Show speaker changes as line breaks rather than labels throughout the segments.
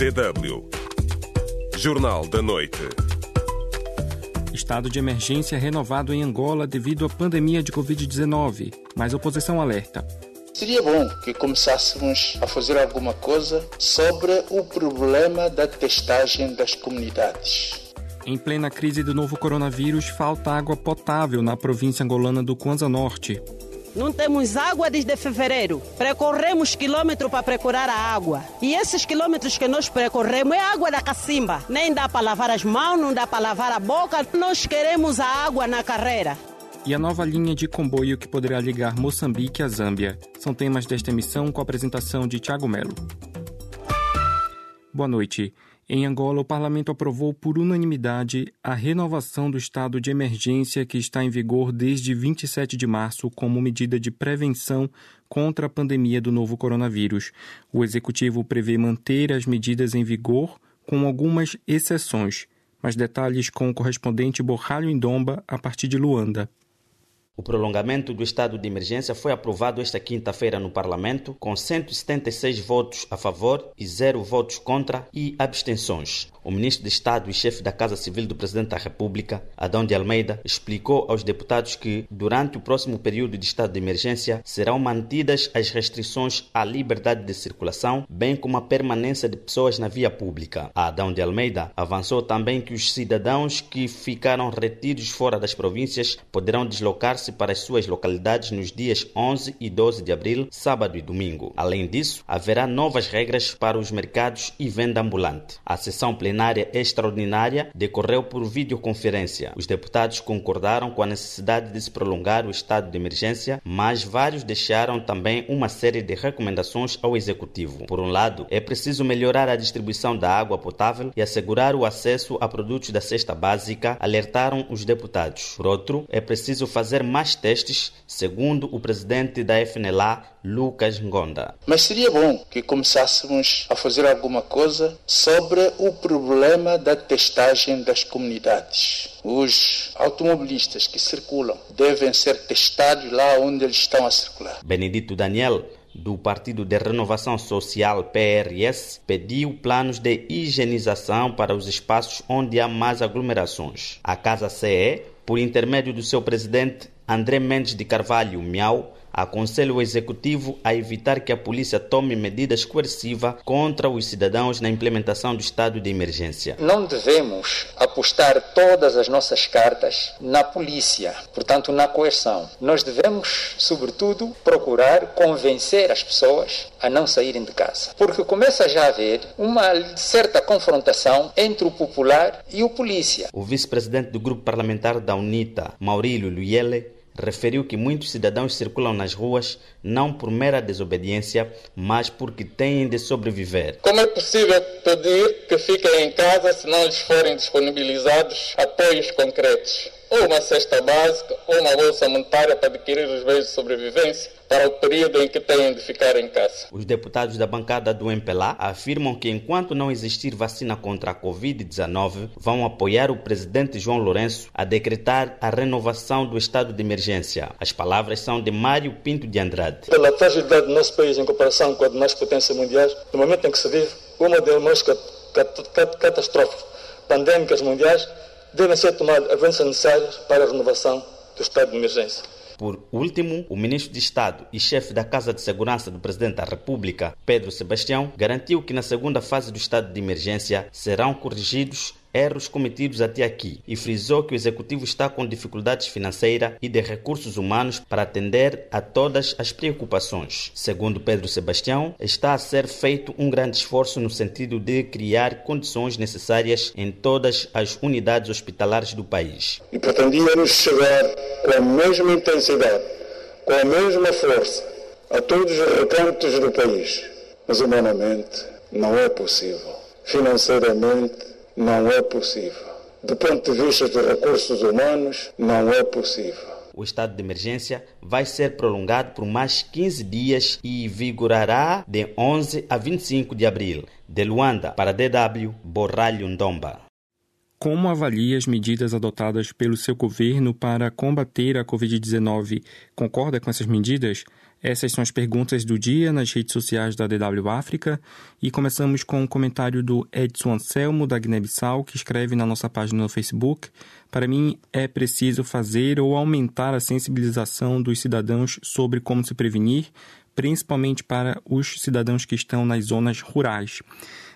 DW Jornal da Noite.
Estado de emergência renovado em Angola devido à pandemia de Covid-19, mas a oposição alerta.
Seria bom que começássemos a fazer alguma coisa sobre o problema da testagem das comunidades.
Em plena crise do novo coronavírus, falta água potável na província angolana do Kwanza Norte.
Não temos água desde fevereiro. Percorremos quilômetro para procurar a água. E esses quilômetros que nós percorremos é água da cacimba. Nem dá para lavar as mãos, não dá para lavar a boca. Nós queremos a água na carreira.
E a nova linha de comboio que poderá ligar Moçambique à Zâmbia. São temas desta emissão com a apresentação de Tiago Melo. Boa noite. Em Angola, o parlamento aprovou por unanimidade a renovação do estado de emergência que está em vigor desde 27 de março como medida de prevenção contra a pandemia do novo coronavírus. O executivo prevê manter as medidas em vigor com algumas exceções. Mais detalhes com o correspondente Borralho Indomba a partir de Luanda.
O prolongamento do estado de emergência foi aprovado esta quinta-feira no Parlamento, com 176 votos a favor e zero votos contra e abstenções. O ministro de Estado e chefe da Casa Civil do Presidente da República, Adão de Almeida, explicou aos deputados que, durante o próximo período de estado de emergência, serão mantidas as restrições à liberdade de circulação, bem como a permanência de pessoas na via pública. Adão de Almeida avançou também que os cidadãos que ficaram retidos fora das províncias poderão deslocar-se para as suas localidades nos dias 11 e 12 de abril, sábado e domingo. Além disso, haverá novas regras para os mercados e venda ambulante. A sessão plenária extraordinária decorreu por videoconferência. Os deputados concordaram com a necessidade de se prolongar o estado de emergência, mas vários deixaram também uma série de recomendações ao executivo. Por um lado, é preciso melhorar a distribuição da água potável e assegurar o acesso a produtos da cesta básica, alertaram os deputados. Por outro, é preciso fazer mais testes, segundo o presidente da FNLA, Lucas Ngonda.
Mas seria bom que começássemos a fazer alguma coisa sobre o problema problema da testagem das comunidades. Os automobilistas que circulam devem ser testados lá onde eles estão a circular.
Benedito Daniel do Partido de Renovação Social PRS pediu planos de higienização para os espaços onde há mais aglomerações. A Casa CE, por intermédio do seu presidente André Mendes de Carvalho Miau, aconselha o executivo a evitar que a polícia tome medidas coercivas contra os cidadãos na implementação do estado de emergência.
Não devemos apostar todas as nossas cartas na polícia, portanto, na coerção. Nós devemos, sobretudo, procurar convencer as pessoas a não saírem de casa, porque começa já a haver uma certa confrontação entre o popular e o polícia.
O vice-presidente do grupo parlamentar da UNITA, Maurílio Luyele, referiu que muitos cidadãos circulam nas ruas não por mera desobediência, mas porque têm de sobreviver.
Como é possível pedir que fiquem em casa se não lhes forem disponibilizados apoios concretos? Ou uma cesta básica, ou uma bolsa monetária para adquirir os bens de sobrevivência? para o período em que têm de ficar em casa.
Os deputados da bancada do MPLA afirmam que enquanto não existir vacina contra a Covid-19, vão apoiar o presidente João Lourenço a decretar a renovação do estado de emergência. As palavras são de Mário Pinto de Andrade.
Pela fragilidade do nosso país em comparação com a demais potências mundiais, no momento em que se vive uma das mais catastróficas pandémicas mundiais, devem ser tomadas avanços necessários para a renovação do estado de emergência.
Por último, o ministro de Estado e chefe da Casa de Segurança do Presidente da República, Pedro Sebastião, garantiu que na segunda fase do estado de emergência serão corrigidos erros cometidos até aqui e frisou que o executivo está com dificuldades financeiras e de recursos humanos para atender a todas as preocupações. Segundo Pedro Sebastião, está a ser feito um grande esforço no sentido de criar condições necessárias em todas as unidades hospitalares do país.
E pretendíamos chegar com a mesma intensidade, com a mesma força a todos os recantos do país, mas humanamente não é possível. Financeiramente não é possível. Do ponto de vista dos recursos humanos, não é possível.
O estado de emergência vai ser prolongado por mais 15 dias e vigorará de 11 a 25 de abril. De Luanda para DW, Borralho Ndomba.
Como avalia as medidas adotadas pelo seu governo para combater a Covid-19? Concorda com essas medidas? Essas são as perguntas do dia nas redes sociais da DW África e começamos com um comentário do Edson Anselmo da Guiné-Bissau que escreve na nossa página no Facebook: Para mim é preciso fazer ou aumentar a sensibilização dos cidadãos sobre como se prevenir, principalmente para os cidadãos que estão nas zonas rurais.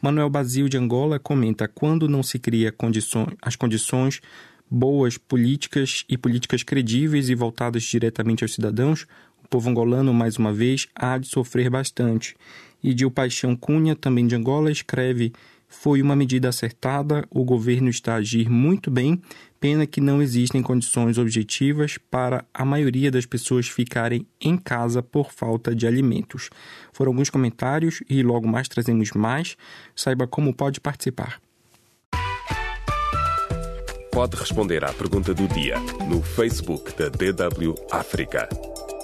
Manuel Basílio de Angola comenta: quando não se cria condições, as condições boas políticas e políticas credíveis e voltadas diretamente aos cidadãos, o povo angolano, mais uma vez, há de sofrer bastante. E Dil Paixão Cunha, também de Angola, escreve: Foi uma medida acertada, o governo está a agir muito bem, pena que não existem condições objetivas para a maioria das pessoas ficarem em casa por falta de alimentos. Foram alguns comentários e logo mais trazemos mais. Saiba como pode participar.
Pode responder à pergunta do dia no Facebook da DW África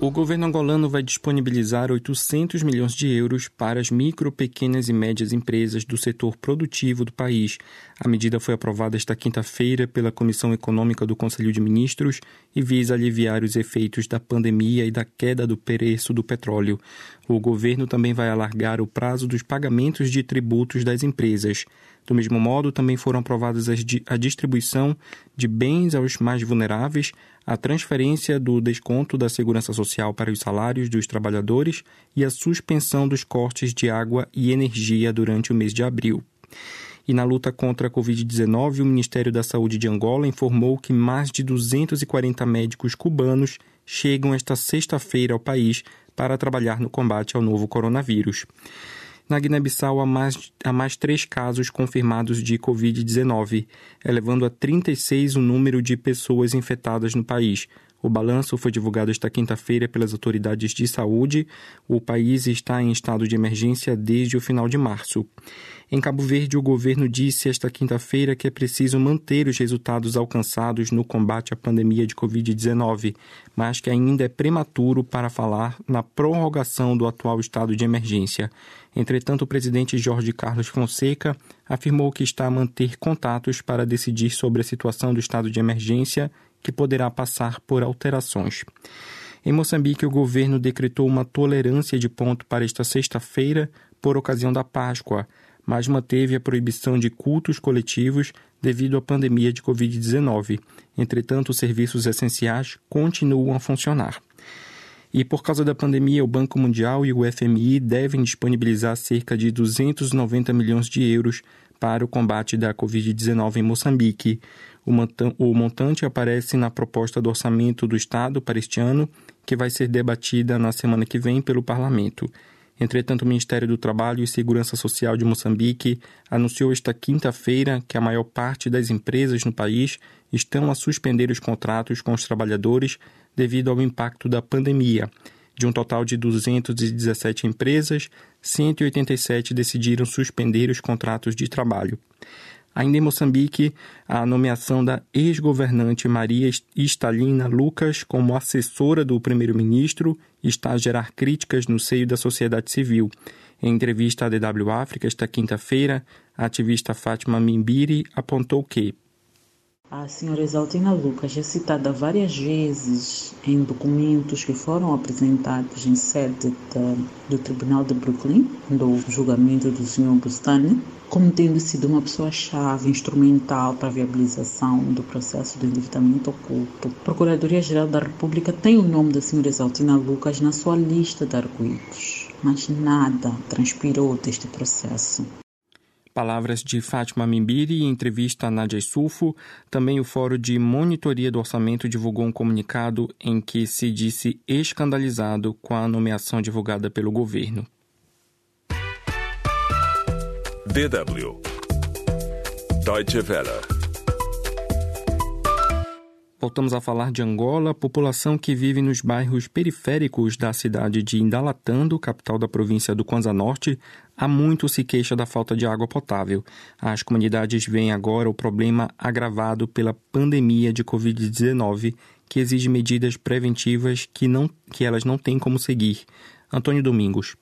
O governo angolano vai disponibilizar 800 milhões de euros para as micro, pequenas e médias empresas do setor produtivo do país. A medida foi aprovada esta quinta-feira pela Comissão Econômica do Conselho de Ministros e visa aliviar os efeitos da pandemia e da queda do preço do petróleo. O governo também vai alargar o prazo dos pagamentos de tributos das empresas. Do mesmo modo, também foram aprovadas a distribuição de bens aos mais vulneráveis, a transferência do desconto da segurança social para os salários dos trabalhadores e a suspensão dos cortes de água e energia durante o mês de abril. E na luta contra a Covid-19, o Ministério da Saúde de Angola informou que mais de 240 médicos cubanos chegam esta sexta-feira ao país para trabalhar no combate ao novo coronavírus. Na Guiné-Bissau, há mais, há mais três casos confirmados de Covid-19, elevando a 36 o número de pessoas infectadas no país. O balanço foi divulgado esta quinta-feira pelas autoridades de saúde. O país está em estado de emergência desde o final de março. Em Cabo Verde, o governo disse esta quinta-feira que é preciso manter os resultados alcançados no combate à pandemia de Covid-19, mas que ainda é prematuro para falar na prorrogação do atual estado de emergência. Entretanto, o presidente Jorge Carlos Fonseca afirmou que está a manter contatos para decidir sobre a situação do estado de emergência, que poderá passar por alterações. Em Moçambique, o governo decretou uma tolerância de ponto para esta sexta-feira por ocasião da Páscoa mas manteve a proibição de cultos coletivos devido à pandemia de Covid-19. Entretanto, os serviços essenciais continuam a funcionar. E por causa da pandemia, o Banco Mundial e o FMI devem disponibilizar cerca de 290 milhões de euros para o combate da Covid-19 em Moçambique. O montante aparece na proposta do orçamento do Estado para este ano, que vai ser debatida na semana que vem pelo Parlamento. Entretanto, o Ministério do Trabalho e Segurança Social de Moçambique anunciou esta quinta-feira que a maior parte das empresas no país estão a suspender os contratos com os trabalhadores devido ao impacto da pandemia. De um total de 217 empresas, 187 decidiram suspender os contratos de trabalho. Ainda em Moçambique, a nomeação da ex-governante Maria Estalina Lucas como assessora do primeiro-ministro está a gerar críticas no seio da sociedade civil. Em entrevista à DW África esta quinta-feira, a ativista Fátima Mimbiri apontou que
a senhora Exaltina Lucas é citada várias vezes em documentos que foram apresentados em sede da, do Tribunal de Brooklyn, do julgamento do senhor Bustani, como tendo sido uma pessoa-chave instrumental para a viabilização do processo de endividamento oculto. A Procuradoria-Geral da República tem o nome da senhora Exaltina Lucas na sua lista de arguidos, mas nada transpirou deste processo.
Palavras de Fátima Mimbiri em entrevista a Nadia Sulfo. Também o Fórum de Monitoria do Orçamento divulgou um comunicado em que se disse escandalizado com a nomeação divulgada pelo governo.
DW Deutsche Welle
Voltamos a falar de Angola, população que vive nos bairros periféricos da cidade de Indalatando, capital da província do Kwanza Norte, há muito se queixa da falta de água potável. As comunidades veem agora o problema agravado pela pandemia de Covid-19, que exige medidas preventivas que, não, que elas não têm como seguir. Antônio Domingos.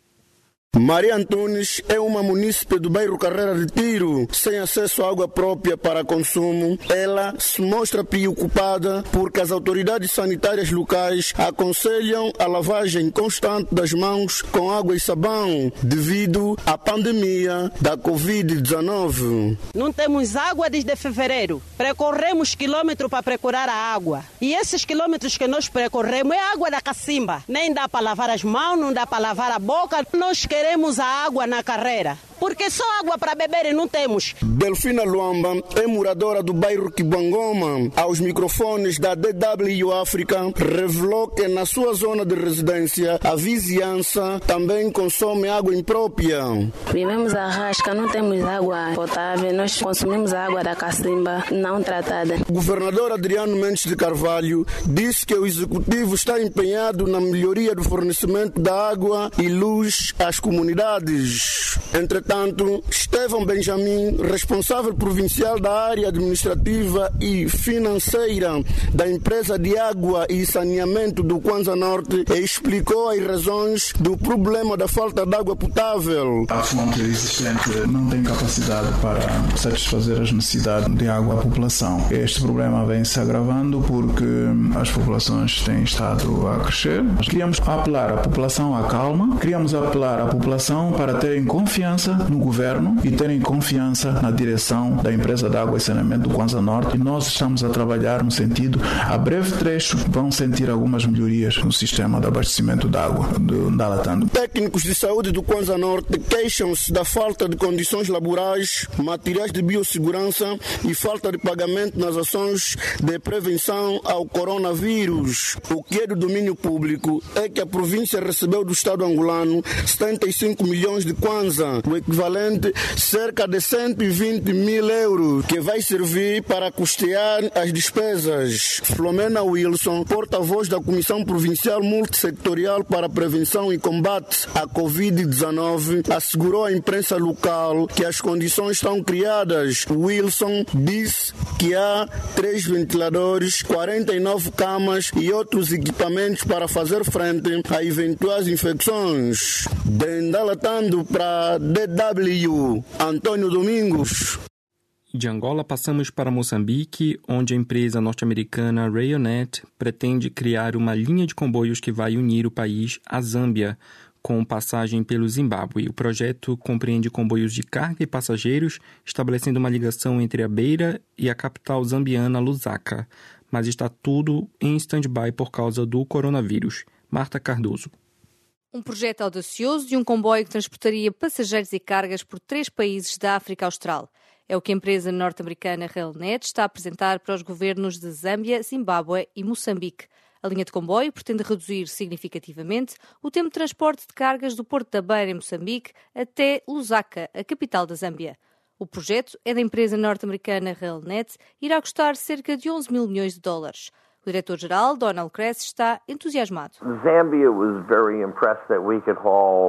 Maria Antunes é uma munícipe do bairro Carreira de Tiro, sem acesso à água própria para consumo. Ela se mostra preocupada porque as autoridades sanitárias locais aconselham a lavagem constante das mãos com água e sabão devido à pandemia da Covid-19.
Não temos água desde fevereiro. Percorremos quilômetros para procurar a água. E esses quilômetros que nós percorremos é água da cacimba. Nem dá para lavar as mãos, não dá para lavar a boca. Nós queremos queremos a água na carreira. Porque só água para beber não temos.
Delfina Luamba é moradora do bairro Kibangoma. Aos microfones da DW África, revelou que na sua zona de residência a vizinhança também consome água imprópria.
Vivemos a rasca, não temos água potável, nós consumimos água da cacimba não tratada.
O governador Adriano Mendes de Carvalho disse que o executivo está empenhado na melhoria do fornecimento da água e luz às comunidades. Entretanto, Estevão Benjamin, responsável provincial da área administrativa e financeira da empresa de água e saneamento do Kwanza Norte, explicou as razões do problema da falta de água potável.
A fonte existente não tem capacidade para satisfazer as necessidades de água à população. Este problema vem se agravando porque as populações têm estado a crescer. Queríamos apelar à população à calma, queríamos apelar à população para terem confiança no governo e terem confiança na direção da empresa de água e saneamento do Kwanza Norte. E nós estamos a trabalhar no sentido, a breve trecho, vão sentir algumas melhorias no sistema de abastecimento de água do Ndalatando.
Técnicos de saúde do Kwanza Norte queixam-se da falta de condições laborais, materiais de biossegurança e falta de pagamento nas ações de prevenção ao coronavírus. O que é do domínio público é que a província recebeu do Estado angolano 75 milhões de kwanza, o equivalente cerca de 120 mil euros, que vai servir para custear as despesas. Flomena Wilson, porta-voz da Comissão Provincial Multissectorial para a Prevenção e Combate à Covid-19, assegurou à imprensa local que as condições estão criadas. Wilson disse que há três ventiladores, 49 camas e outros equipamentos para fazer frente a eventuais infecções. Dendalatando para DW, Antônio Domingos.
De Angola passamos para Moçambique, onde a empresa norte-americana Rayonet pretende criar uma linha de comboios que vai unir o país à Zâmbia, com passagem pelo Zimbábue. O projeto compreende comboios de carga e passageiros, estabelecendo uma ligação entre a Beira e a capital zambiana Lusaka, mas está tudo em stand-by por causa do coronavírus. Marta Cardoso.
Um projeto audacioso de um comboio que transportaria passageiros e cargas por três países da África Austral. É o que a empresa norte-americana Railnet está a apresentar para os governos de Zâmbia, Zimbábue e Moçambique. A linha de comboio pretende reduzir significativamente o tempo de transporte de cargas do Porto da Beira, em Moçambique, até Lusaka, a capital da Zâmbia. O projeto é da empresa norte-americana Railnet e irá custar cerca de 11 mil milhões de dólares. O diretor-geral, Donald Kress, está entusiasmado.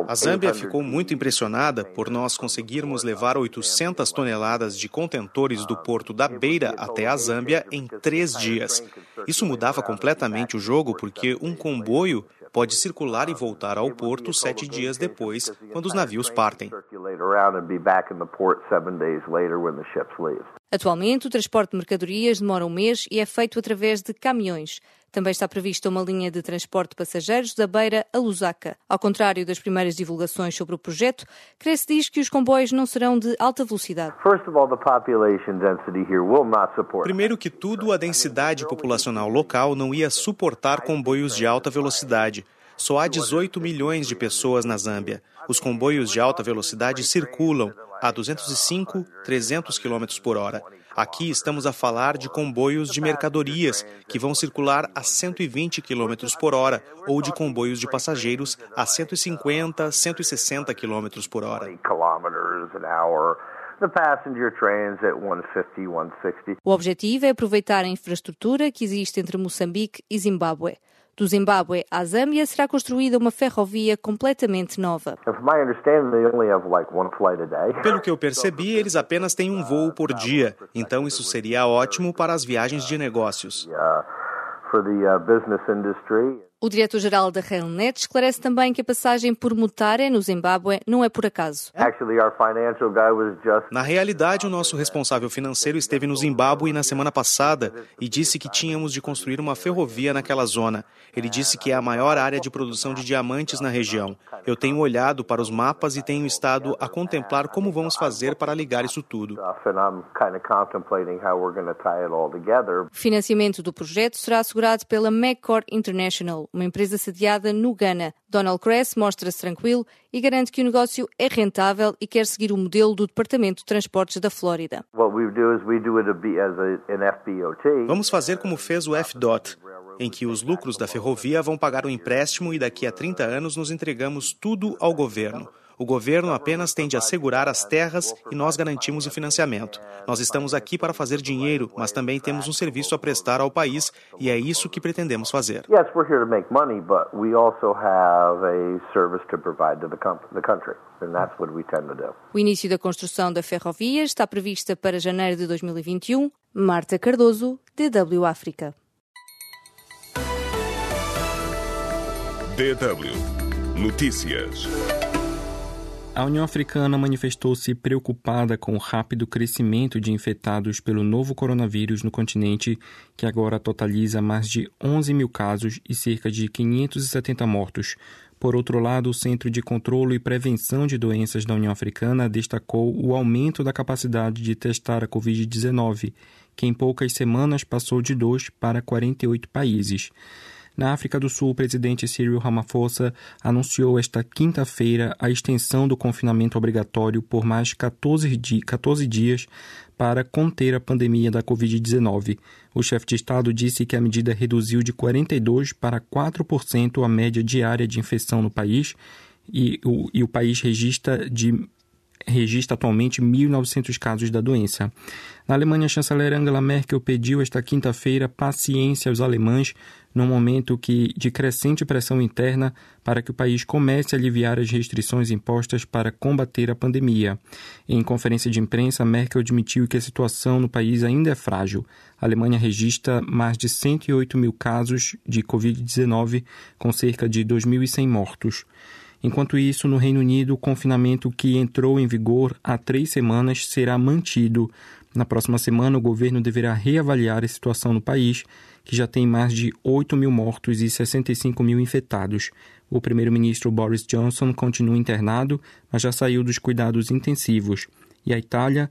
A Zâmbia ficou muito impressionada por nós conseguirmos levar 800 toneladas de contentores do porto da Beira até a Zâmbia em três dias. Isso mudava completamente o jogo porque um comboio pode circular e voltar ao porto sete dias depois, quando os navios partem.
Atualmente, o transporte de mercadorias demora um mês e é feito através de caminhões. Também está prevista uma linha de transporte de passageiros da Beira a Lusaka. Ao contrário das primeiras divulgações sobre o projeto, Cresce diz que os comboios não serão de alta velocidade.
Primeiro que tudo, a densidade populacional local não ia suportar comboios de alta velocidade. Só há 18 milhões de pessoas na Zâmbia. Os comboios de alta velocidade circulam a 205, 300 km por hora. Aqui estamos a falar de comboios de mercadorias que vão circular a 120 km por hora ou de comboios de passageiros a 150, 160 km por hora.
O objetivo é aproveitar a infraestrutura que existe entre Moçambique e Zimbábue. Do Zimbábue à Zâmbia será construída uma ferrovia completamente nova.
Pelo que eu percebi, eles apenas têm um voo por dia, então isso seria ótimo para as viagens de negócios.
O diretor-geral da Railnet esclarece também que a passagem por Mutare, no Zimbábue, não é por acaso.
Na realidade, o nosso responsável financeiro esteve no Zimbábue na semana passada e disse que tínhamos de construir uma ferrovia naquela zona. Ele disse que é a maior área de produção de diamantes na região. Eu tenho olhado para os mapas e tenho estado a contemplar como vamos fazer para ligar isso tudo.
O financiamento do projeto será assegurado pela McCord International uma empresa sediada no Ghana. Donald Kress mostra-se tranquilo e garante que o negócio é rentável e quer seguir o modelo do Departamento de Transportes da Flórida.
Vamos fazer como fez o FDOT, em que os lucros da ferrovia vão pagar o empréstimo e daqui a 30 anos nos entregamos tudo ao governo. O governo apenas tem de assegurar as terras e nós garantimos o financiamento. Nós estamos aqui para fazer dinheiro, mas também temos um serviço a prestar ao país e é isso que pretendemos fazer.
O início da construção da ferrovia está prevista para janeiro de 2021. Marta Cardoso, DW África.
DW Notícias.
A União Africana manifestou-se preocupada com o rápido crescimento de infectados pelo novo coronavírus no continente, que agora totaliza mais de 11 mil casos e cerca de 570 mortos. Por outro lado, o Centro de Controlo e Prevenção de Doenças da União Africana destacou o aumento da capacidade de testar a Covid-19, que em poucas semanas passou de 2 para 48 países. Na África do Sul, o presidente Cyril Ramaphosa anunciou esta quinta-feira a extensão do confinamento obrigatório por mais 14, di 14 dias para conter a pandemia da Covid-19. O chefe de Estado disse que a medida reduziu de 42% para 4% a média diária de infecção no país e o, e o país registra de registra atualmente 1.900 casos da doença. Na Alemanha, a chanceler Angela Merkel pediu esta quinta-feira paciência aos alemães num momento que, de crescente pressão interna para que o país comece a aliviar as restrições impostas para combater a pandemia. Em conferência de imprensa, Merkel admitiu que a situação no país ainda é frágil. A Alemanha registra mais de 108 mil casos de Covid-19, com cerca de 2.100 mortos. Enquanto isso, no Reino Unido, o confinamento que entrou em vigor há três semanas será mantido. Na próxima semana, o governo deverá reavaliar a situação no país, que já tem mais de 8 mil mortos e 65 mil infectados. O primeiro-ministro Boris Johnson continua internado, mas já saiu dos cuidados intensivos. E a Itália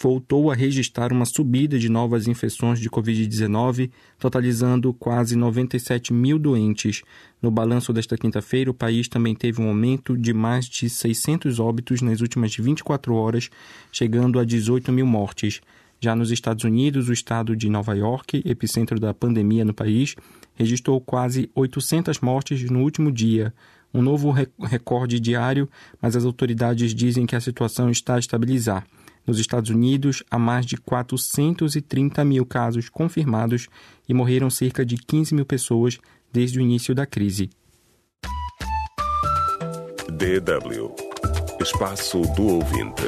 voltou a registrar uma subida de novas infecções de Covid-19, totalizando quase 97 mil doentes. No balanço desta quinta-feira, o país também teve um aumento de mais de 600 óbitos nas últimas 24 horas, chegando a 18 mil mortes. Já nos Estados Unidos, o estado de Nova York, epicentro da pandemia no país, registrou quase 800 mortes no último dia, um novo recorde diário, mas as autoridades dizem que a situação está a estabilizar. Nos Estados Unidos, há mais de 430 mil casos confirmados e morreram cerca de 15 mil pessoas desde o início da crise.
DW Espaço do Ouvinte.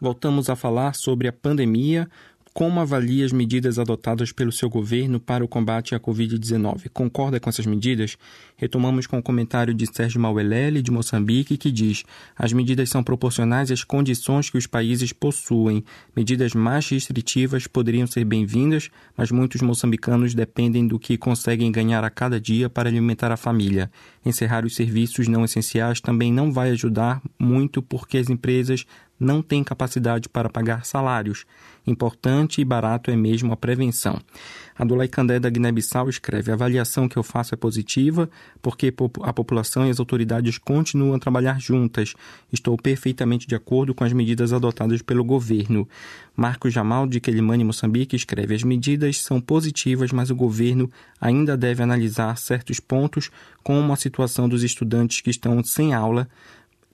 Voltamos a falar sobre a pandemia, como avalia as medidas adotadas pelo seu governo para o combate à Covid-19? Concorda com essas medidas? Retomamos com o comentário de Sérgio Mauelele, de Moçambique, que diz: as medidas são proporcionais às condições que os países possuem. Medidas mais restritivas poderiam ser bem-vindas, mas muitos moçambicanos dependem do que conseguem ganhar a cada dia para alimentar a família. Encerrar os serviços não essenciais também não vai ajudar muito porque as empresas não têm capacidade para pagar salários. Importante e barato é mesmo a prevenção. Adolai Candé da Guiné-Bissau escreve: A avaliação que eu faço é positiva, porque a população e as autoridades continuam a trabalhar juntas. Estou perfeitamente de acordo com as medidas adotadas pelo governo. Marcos Jamal, de Quelimane, Moçambique, escreve: As medidas são positivas, mas o governo ainda deve analisar certos pontos, como a situação dos estudantes que estão sem aula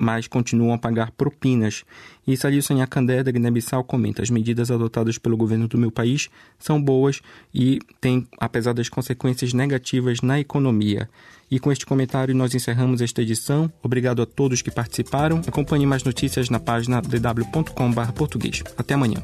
mas continuam a pagar propinas. E Salilson Yakandé, da Guiné-Bissau, comenta: as medidas adotadas pelo governo do meu país são boas e têm, apesar das consequências negativas na economia. E com este comentário nós encerramos esta edição. Obrigado a todos que participaram. Acompanhe mais notícias na página dw.com.br português. Até amanhã.